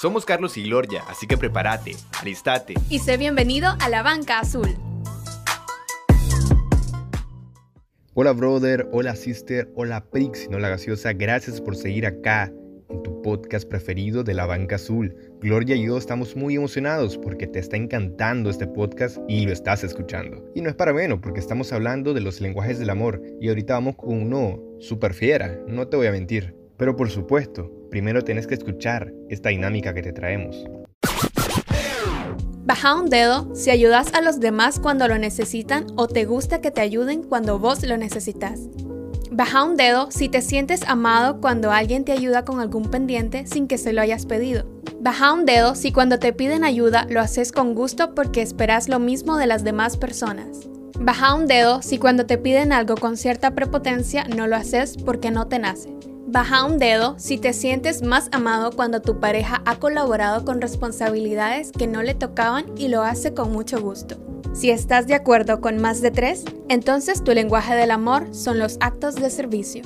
Somos Carlos y Gloria, así que prepárate, alistate. Y sé bienvenido a la banca azul. Hola brother, hola sister, hola Prix, no la gaseosa, gracias por seguir acá en tu podcast preferido de la banca azul. Gloria y yo estamos muy emocionados porque te está encantando este podcast y lo estás escuchando. Y no es para menos porque estamos hablando de los lenguajes del amor y ahorita vamos con uno super fiera, no te voy a mentir. Pero por supuesto, primero tienes que escuchar esta dinámica que te traemos. Baja un dedo si ayudas a los demás cuando lo necesitan o te gusta que te ayuden cuando vos lo necesitas. Baja un dedo si te sientes amado cuando alguien te ayuda con algún pendiente sin que se lo hayas pedido. Baja un dedo si cuando te piden ayuda lo haces con gusto porque esperas lo mismo de las demás personas. Baja un dedo si cuando te piden algo con cierta prepotencia no lo haces porque no te nace. Baja un dedo si te sientes más amado cuando tu pareja ha colaborado con responsabilidades que no le tocaban y lo hace con mucho gusto. Si estás de acuerdo con más de tres, entonces tu lenguaje del amor son los actos de servicio.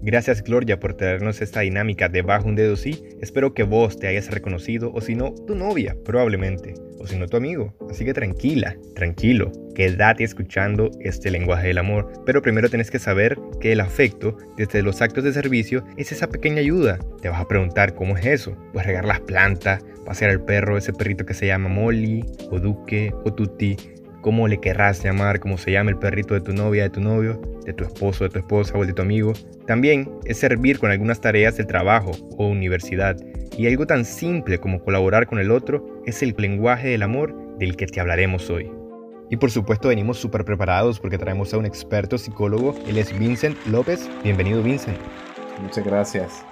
Gracias Gloria por traernos esta dinámica de bajo un dedo sí. Espero que vos te hayas reconocido o si no, tu novia probablemente, o si no tu amigo. Así que tranquila, tranquilo, quédate escuchando este lenguaje del amor. Pero primero tienes que saber que el afecto, desde los actos de servicio, es esa pequeña ayuda. Te vas a preguntar cómo es eso. Pues regar las plantas, pasear al perro, ese perrito que se llama Molly, o Duque, o Tutti cómo le querrás llamar, cómo se llama el perrito de tu novia, de tu novio, de tu esposo, de tu esposa o de tu amigo. También es servir con algunas tareas del trabajo o universidad. Y algo tan simple como colaborar con el otro es el lenguaje del amor del que te hablaremos hoy. Y por supuesto venimos súper preparados porque traemos a un experto psicólogo, él es Vincent López. Bienvenido Vincent. Muchas gracias.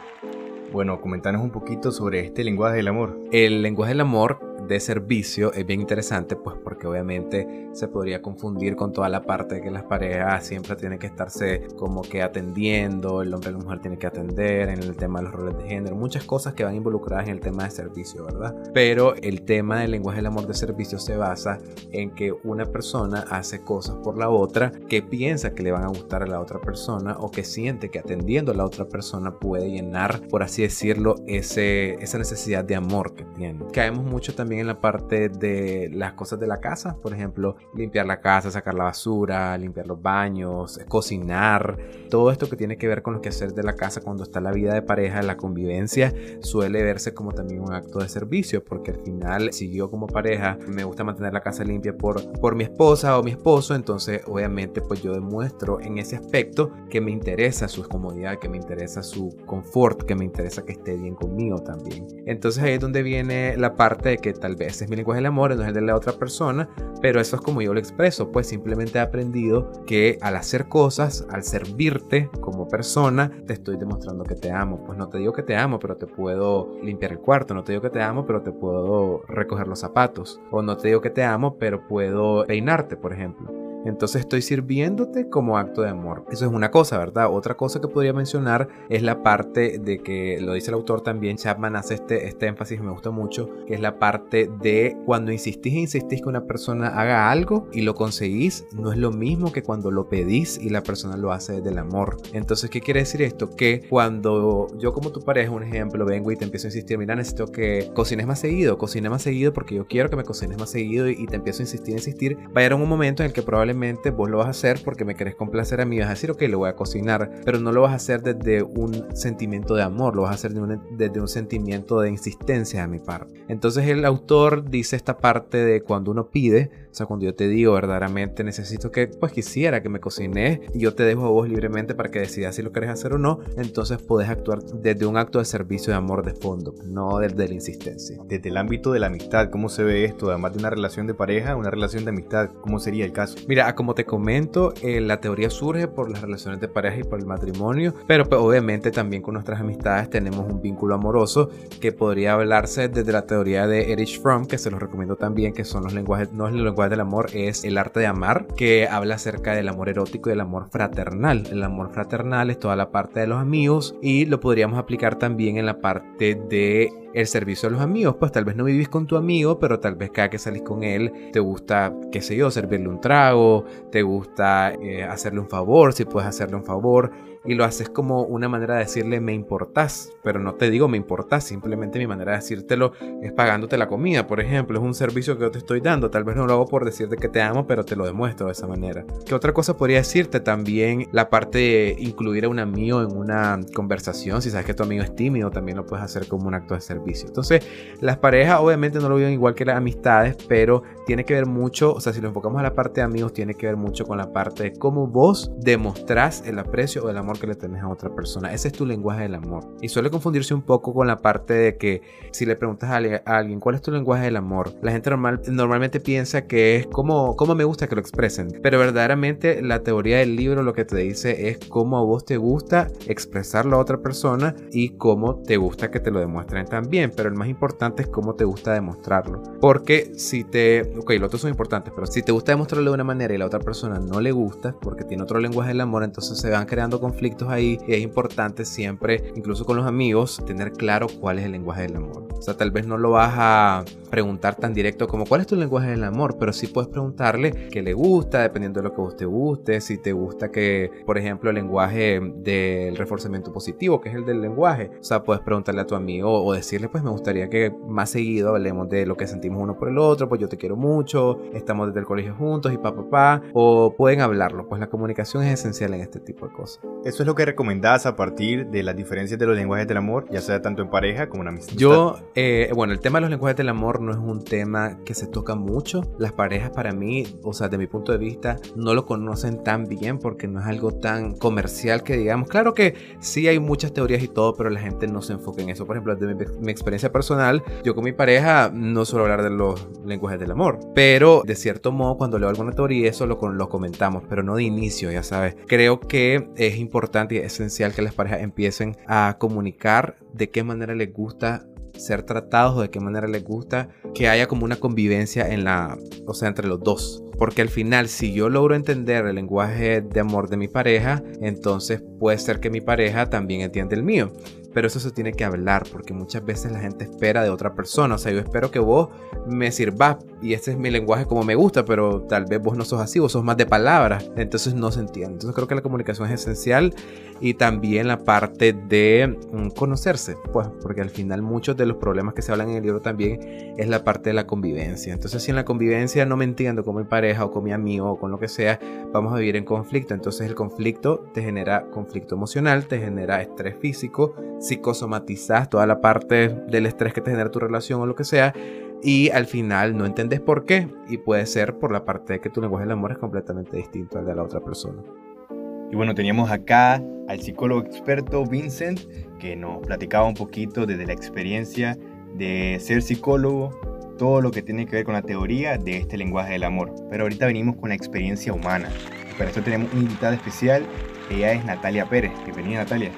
Bueno, comentanos un poquito sobre este lenguaje del amor. El lenguaje del amor de servicio es bien interesante, pues porque obviamente se podría confundir con toda la parte de que las parejas siempre tienen que estarse como que atendiendo, el hombre y la mujer tienen que atender en el tema de los roles de género, muchas cosas que van involucradas en el tema de servicio, ¿verdad? Pero el tema del lenguaje del amor de servicio se basa en que una persona hace cosas por la otra que piensa que le van a gustar a la otra persona o que siente que atendiendo a la otra persona puede llenar, por así decirlo, ese, esa necesidad de amor que tiene. Caemos mucho también en la parte de las cosas de la casa, por ejemplo, limpiar la casa, sacar la basura, limpiar los baños, cocinar, todo esto que tiene que ver con lo que hacer de la casa cuando está la vida de pareja, la convivencia, suele verse como también un acto de servicio, porque al final, si yo como pareja me gusta mantener la casa limpia por, por mi esposa o mi esposo, entonces obviamente pues yo demuestro en ese aspecto que me interesa su comodidad, que me interesa su confort, que me interesa que esté bien conmigo también. Entonces ahí es donde viene la parte de que tal vez es mi lenguaje del amor, no es el de la otra persona, pero eso es como yo lo expreso, pues simplemente he aprendido que al hacer cosas, al servirte como persona, te estoy demostrando que te amo. Pues no te digo que te amo, pero te puedo limpiar el cuarto, no te digo que te amo, pero te puedo recoger los zapatos, o no te digo que te amo, pero puedo peinarte, por ejemplo. Entonces estoy sirviéndote como acto de amor. Eso es una cosa, ¿verdad? Otra cosa que podría mencionar es la parte de que, lo dice el autor también, Chapman hace este, este énfasis, me gusta mucho, que es la parte de cuando insistís e insistís que una persona haga algo y lo conseguís, no es lo mismo que cuando lo pedís y la persona lo hace del amor. Entonces, ¿qué quiere decir esto? Que cuando yo como tu pareja, un ejemplo, vengo y te empiezo a insistir, mira, necesito que cocines más seguido, cocine más seguido porque yo quiero que me cocines más seguido y, te empiezo a insistir, insistir, va a un momento en el que probablemente vos lo vas a hacer porque me querés complacer a mí, vas a decir, ok, lo voy a cocinar, pero no lo vas a hacer desde un sentimiento de amor, lo vas a hacer desde un sentimiento de insistencia a mi parte. Entonces el autor dice esta parte de cuando uno pide, o sea, cuando yo te digo verdaderamente necesito que, pues quisiera que me cocines yo te dejo a vos libremente para que decidas si lo querés hacer o no, entonces puedes actuar desde un acto de servicio de amor de fondo, no desde la insistencia. Desde el ámbito de la amistad, ¿cómo se ve esto? Además de una relación de pareja, una relación de amistad, ¿cómo sería el caso? Mira, como te comento, eh, la teoría surge por las relaciones de pareja y por el matrimonio, pero pues, obviamente también con nuestras amistades tenemos un vínculo amoroso que podría hablarse desde la teoría de Erich Fromm, que se los recomiendo también, que son los lenguajes, no es el lenguaje del amor, es el arte de amar, que habla acerca del amor erótico y del amor fraternal. El amor fraternal es toda la parte de los amigos y lo podríamos aplicar también en la parte de el servicio a los amigos. Pues tal vez no vivís con tu amigo, pero tal vez cada que salís con él te gusta, qué sé yo, servirle un trago, te gusta eh, hacerle un favor, si puedes hacerle un favor. Y lo haces como una manera de decirle me importás, pero no te digo me importás, simplemente mi manera de decírtelo es pagándote la comida, por ejemplo, es un servicio que yo te estoy dando, tal vez no lo hago por decirte que te amo, pero te lo demuestro de esa manera. ¿Qué otra cosa podría decirte? También la parte de incluir a un amigo en una conversación, si sabes que tu amigo es tímido, también lo puedes hacer como un acto de servicio. Entonces, las parejas obviamente no lo viven igual que las amistades, pero tiene que ver mucho, o sea, si lo enfocamos a la parte de amigos, tiene que ver mucho con la parte de cómo vos demostrás el aprecio o el amor que le tenés a otra persona. Ese es tu lenguaje del amor. Y suele confundirse un poco con la parte de que si le preguntas a alguien cuál es tu lenguaje del amor, la gente normal, normalmente piensa que es como, cómo me gusta que lo expresen. Pero verdaderamente la teoría del libro lo que te dice es cómo a vos te gusta expresarlo a otra persona y cómo te gusta que te lo demuestren también. Pero el más importante es cómo te gusta demostrarlo. Porque si te... Ok, los otros son importantes, pero si te gusta demostrarlo de una manera y la otra persona no le gusta porque tiene otro lenguaje del amor, entonces se van creando conflictos ahí y es importante siempre, incluso con los amigos, tener claro cuál es el lenguaje del amor. O sea, tal vez no lo vas a preguntar tan directo como cuál es tu lenguaje del amor, pero sí puedes preguntarle qué le gusta, dependiendo de lo que vos te guste, si te gusta que, por ejemplo, el lenguaje del reforzamiento positivo, que es el del lenguaje. O sea, puedes preguntarle a tu amigo o decirle, pues me gustaría que más seguido hablemos de lo que sentimos uno por el otro, pues yo te quiero mucho, estamos desde el colegio juntos y papá, papá, o pueden hablarlo, pues la comunicación es esencial en este tipo de cosas. Eso es lo que recomendás a partir de las diferencias de los lenguajes del amor, ya sea tanto en pareja como en amistad. Yo, eh, bueno, el tema de los lenguajes del amor no es un tema que se toca mucho. Las parejas para mí, o sea, de mi punto de vista, no lo conocen tan bien porque no es algo tan comercial que digamos. Claro que sí hay muchas teorías y todo, pero la gente no se enfoca en eso. Por ejemplo, de mi, experiencia personal, yo con mi pareja no suelo hablar de los lenguajes del amor, pero de cierto modo cuando leo alguna teoría eso lo, lo comentamos, pero no de inicio, ya sabes. Creo que es importante y esencial que las parejas empiecen a comunicar de qué manera les gusta ser tratados o de qué manera les gusta que haya como una convivencia en la, o sea, entre los dos. Porque al final, si yo logro entender el lenguaje de amor de mi pareja, entonces puede ser que mi pareja también entienda el mío pero eso se tiene que hablar porque muchas veces la gente espera de otra persona. O sea, yo espero que vos me sirvas y este es mi lenguaje como me gusta, pero tal vez vos no sos así, vos sos más de palabras. Entonces no se entiende. Entonces creo que la comunicación es esencial y también la parte de mm, conocerse, pues, porque al final muchos de los problemas que se hablan en el libro también es la parte de la convivencia. Entonces si en la convivencia no me entiendo con mi pareja o con mi amigo o con lo que sea, vamos a vivir en conflicto. Entonces el conflicto te genera conflicto emocional, te genera estrés físico psicosomatizas toda la parte del estrés que te genera tu relación o lo que sea, y al final no entendés por qué, y puede ser por la parte de que tu lenguaje del amor es completamente distinto al de la otra persona. Y bueno, teníamos acá al psicólogo experto Vincent, que nos platicaba un poquito desde la experiencia de ser psicólogo, todo lo que tiene que ver con la teoría de este lenguaje del amor. Pero ahorita venimos con la experiencia humana. Para esto tenemos una invitada especial, ella es Natalia Pérez. Bienvenida Natalia.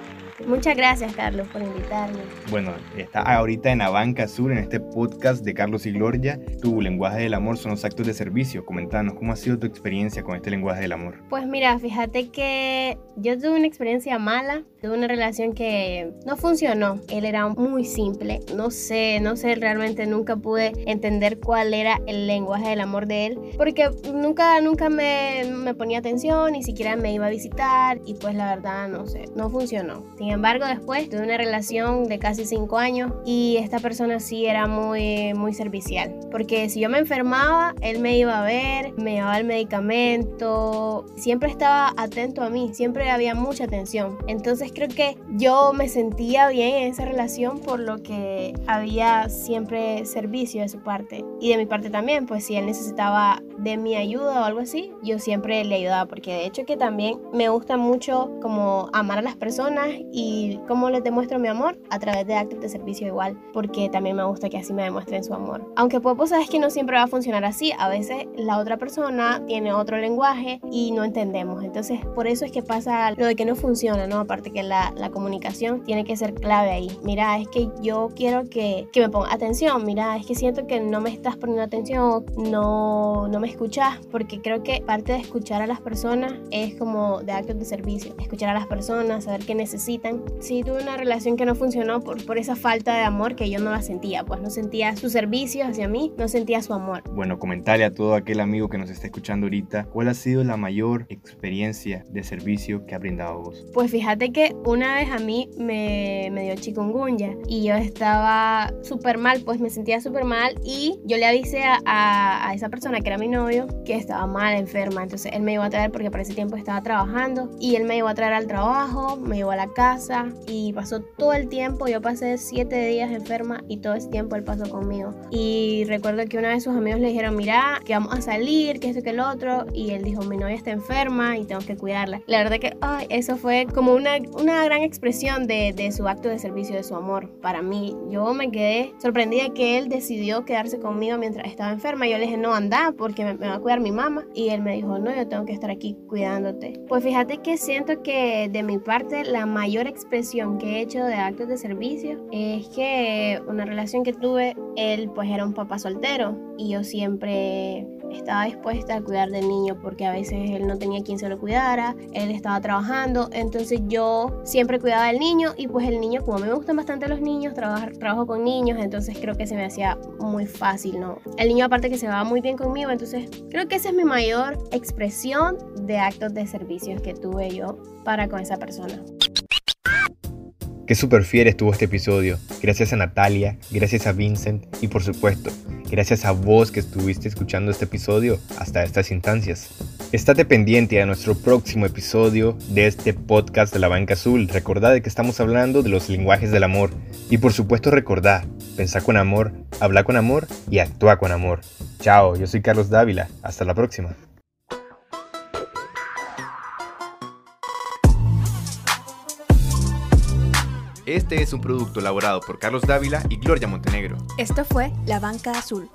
Muchas gracias, Carlos, por invitarme. Bueno, está ahorita en Abanca Sur, en este podcast de Carlos y Gloria. Tu lenguaje del amor son los actos de servicio. Comentanos, ¿cómo ha sido tu experiencia con este lenguaje del amor? Pues mira, fíjate que yo tuve una experiencia mala, tuve una relación que no funcionó. Él era muy simple, no sé, no sé, realmente nunca pude entender cuál era el lenguaje del amor de él, porque nunca, nunca me, me ponía atención, ni siquiera me iba a visitar y pues la verdad, no sé, no funcionó. Sin embargo, después tuve una relación de casi cinco años y esta persona sí era muy, muy servicial. Porque si yo me enfermaba, él me iba a ver, me llevaba el medicamento, siempre estaba atento a mí, siempre había mucha atención. Entonces creo que yo me sentía bien en esa relación por lo que había siempre servicio de su parte y de mi parte también, pues si él necesitaba de mi ayuda o algo así, yo siempre le ayudaba porque de hecho que también me gusta mucho como amar a las personas y cómo les demuestro mi amor a través de actos de servicio igual, porque también me gusta que así me demuestren su amor. Aunque pues vos sabes que no siempre va a funcionar así, a veces la otra persona tiene otro lenguaje y no entendemos, entonces por eso es que pasa lo de que no funciona, ¿no? Aparte que la, la comunicación tiene que ser clave ahí. Mira, es que yo quiero que, que me ponga atención, mira, es que siento que no me estás poniendo atención, no, no me me escuchas, porque creo que parte de escuchar a las personas es como de actos de servicio, escuchar a las personas, saber qué necesitan. Sí, tuve una relación que no funcionó por, por esa falta de amor que yo no la sentía, pues no sentía su servicio hacia mí, no sentía su amor. Bueno, comentarle a todo aquel amigo que nos está escuchando ahorita, ¿cuál ha sido la mayor experiencia de servicio que ha brindado vos? Pues fíjate que una vez a mí me, me dio chikungunya y yo estaba súper mal, pues me sentía súper mal y yo le avisé a, a, esa persona que era mi novio que estaba mal, enferma. Entonces él me iba a traer porque para ese tiempo estaba trabajando y él me iba a traer al trabajo, me llevó a la casa y pasó todo el tiempo. Yo pasé siete días enferma y todo ese tiempo él pasó conmigo. Y recuerdo que una vez sus amigos le dijeron, mira, que vamos a salir, que esto, que el otro. Y él dijo, mi novia está enferma y tengo que cuidarla. La verdad que ay, eso fue como una, una gran expresión de, de su acto de servicio, de su amor para mí. Yo me quedé sorprendida que él decidió quedarse conmigo mientras estaba enferma. Yo le dije, no, anda, porque me, va a cuidar mi mamá. Y él me dijo, no, yo tengo que estar aquí cuidándote. Pues fíjate que siento que de mi parte la mayor expresión que he hecho de actos de servicio es que una relación que tuve, él pues era un papá soltero y yo siempre estaba dispuesta a cuidar del niño porque a veces él no tenía quien se lo cuidara, él estaba trabajando, entonces yo siempre cuidaba del niño y pues el niño, como a mí me gustan bastante los niños, trabajar, trabajo con niños, entonces creo que se me hacía muy fácil, ¿no? El niño aparte que se va muy bien conmigo, entonces creo que esa es mi mayor expresión de actos de servicios que tuve yo para con esa persona. Qué super fiel estuvo este episodio. Gracias a Natalia, gracias a Vincent y por supuesto, gracias a vos que estuviste escuchando este episodio hasta estas instancias. Estate pendiente a nuestro próximo episodio de este podcast de la Banca Azul. Recordad que estamos hablando de los lenguajes del amor. Y por supuesto recordad, pensá con amor, habla con amor y actúa con amor. Chao, yo soy Carlos Dávila. Hasta la próxima. Este es un producto elaborado por Carlos Dávila y Gloria Montenegro. Esto fue La Banca Azul.